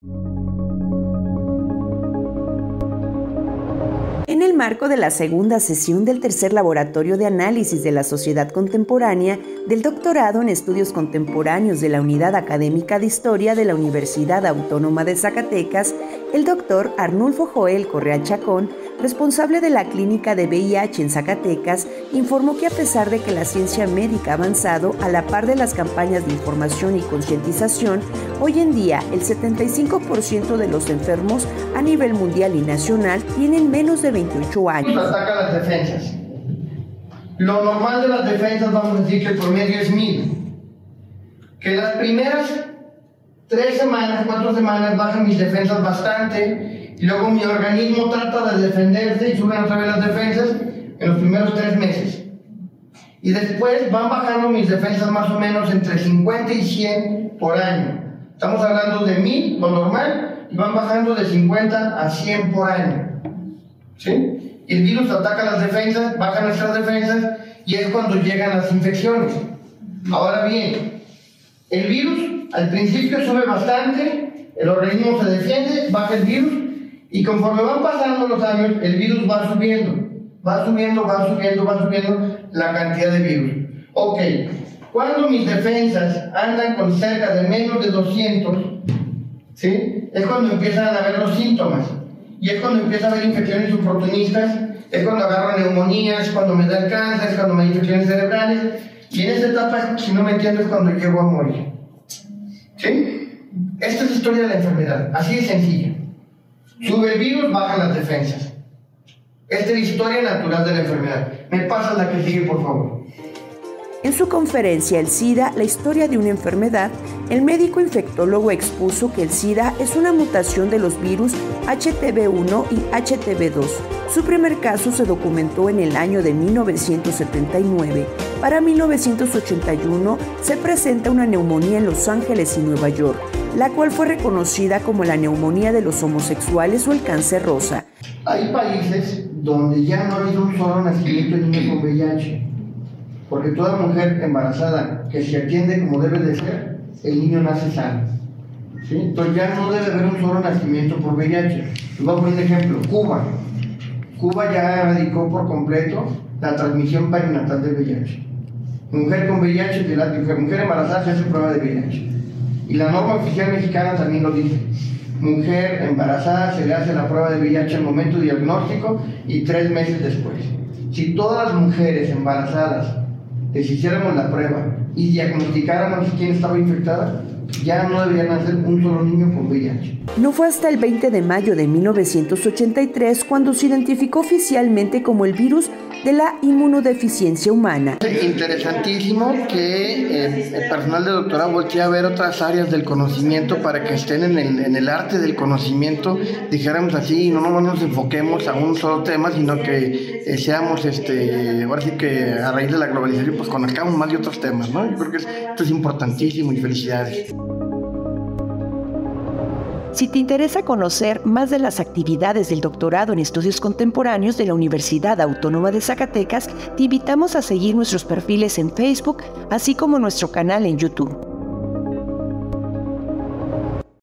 En el marco de la segunda sesión del tercer laboratorio de análisis de la sociedad contemporánea del doctorado en estudios contemporáneos de la Unidad Académica de Historia de la Universidad Autónoma de Zacatecas, el doctor Arnulfo Joel Correa Chacón responsable de la clínica de VIH en Zacatecas, informó que a pesar de que la ciencia médica ha avanzado a la par de las campañas de información y concientización, hoy en día el 75% de los enfermos a nivel mundial y nacional tienen menos de 28 años. Ataca las defensas. Lo normal de las defensas, vamos a decir que el promedio es mil. Que las primeras tres semanas, cuatro semanas bajan mis defensas bastante luego mi organismo trata de defenderse y suben otra vez las defensas en los primeros tres meses. Y después van bajando mis defensas más o menos entre 50 y 100 por año. Estamos hablando de 1000, lo normal, y van bajando de 50 a 100 por año. ¿Sí? Y el virus ataca las defensas, baja nuestras defensas, y es cuando llegan las infecciones. Ahora bien, el virus al principio sube bastante, el organismo se defiende, baja el virus, y conforme van pasando los años, el virus va subiendo, va subiendo, va subiendo, va subiendo la cantidad de virus. Ok, cuando mis defensas andan con cerca de menos de 200, ¿sí? Es cuando empiezan a haber los síntomas. Y es cuando empieza a haber infecciones oportunistas, es cuando agarro neumonías, cuando me da el cáncer, es cuando me da infecciones cerebrales. Y en esta etapa, si no me entiendes, es cuando llego a morir. ¿Sí? Esta es la historia de la enfermedad, así de sencilla. Sube el virus, bajan las defensas. Esta es la historia natural de la enfermedad. Me pasa la que sigue, por favor. En su conferencia El SIDA, la historia de una enfermedad, el médico infectólogo expuso que el SIDA es una mutación de los virus HTV1 y HTV2. Su primer caso se documentó en el año de 1979. Para 1981 se presenta una neumonía en Los Ángeles y Nueva York la cual fue reconocida como la neumonía de los homosexuales o el cáncer rosa. Hay países donde ya no ha habido un solo nacimiento de niño con VIH, porque toda mujer embarazada que se atiende como debe de ser, el niño nace sano. Entonces ya no debe haber un solo nacimiento por VIH. Les voy a poner un ejemplo, Cuba. Cuba ya erradicó por completo la transmisión perinatal de VIH. Mujer con VIH, mujer embarazada se hace prueba de VIH. Y la norma oficial mexicana también lo dice. Mujer embarazada se le hace la prueba de VIH al momento diagnóstico y tres meses después. Si todas las mujeres embarazadas les hiciéramos la prueba y diagnosticáramos quién estaba infectada, ya no deberían nacer un solo niño con VIH. No fue hasta el 20 de mayo de 1983 cuando se identificó oficialmente como el virus de la inmunodeficiencia humana. Interesantísimo que eh, el personal de doctorado voltee a ver otras áreas del conocimiento para que estén en el, en el arte del conocimiento, dijéramos así, y no, nos enfoquemos a un solo tema, sino que eh, seamos, este, ahora sí que a raíz de la globalización, pues conozcamos más de otros temas, ¿no? Yo creo que esto es importantísimo y felicidades. Si te interesa conocer más de las actividades del doctorado en estudios contemporáneos de la Universidad Autónoma de Zacatecas, te invitamos a seguir nuestros perfiles en Facebook, así como nuestro canal en YouTube.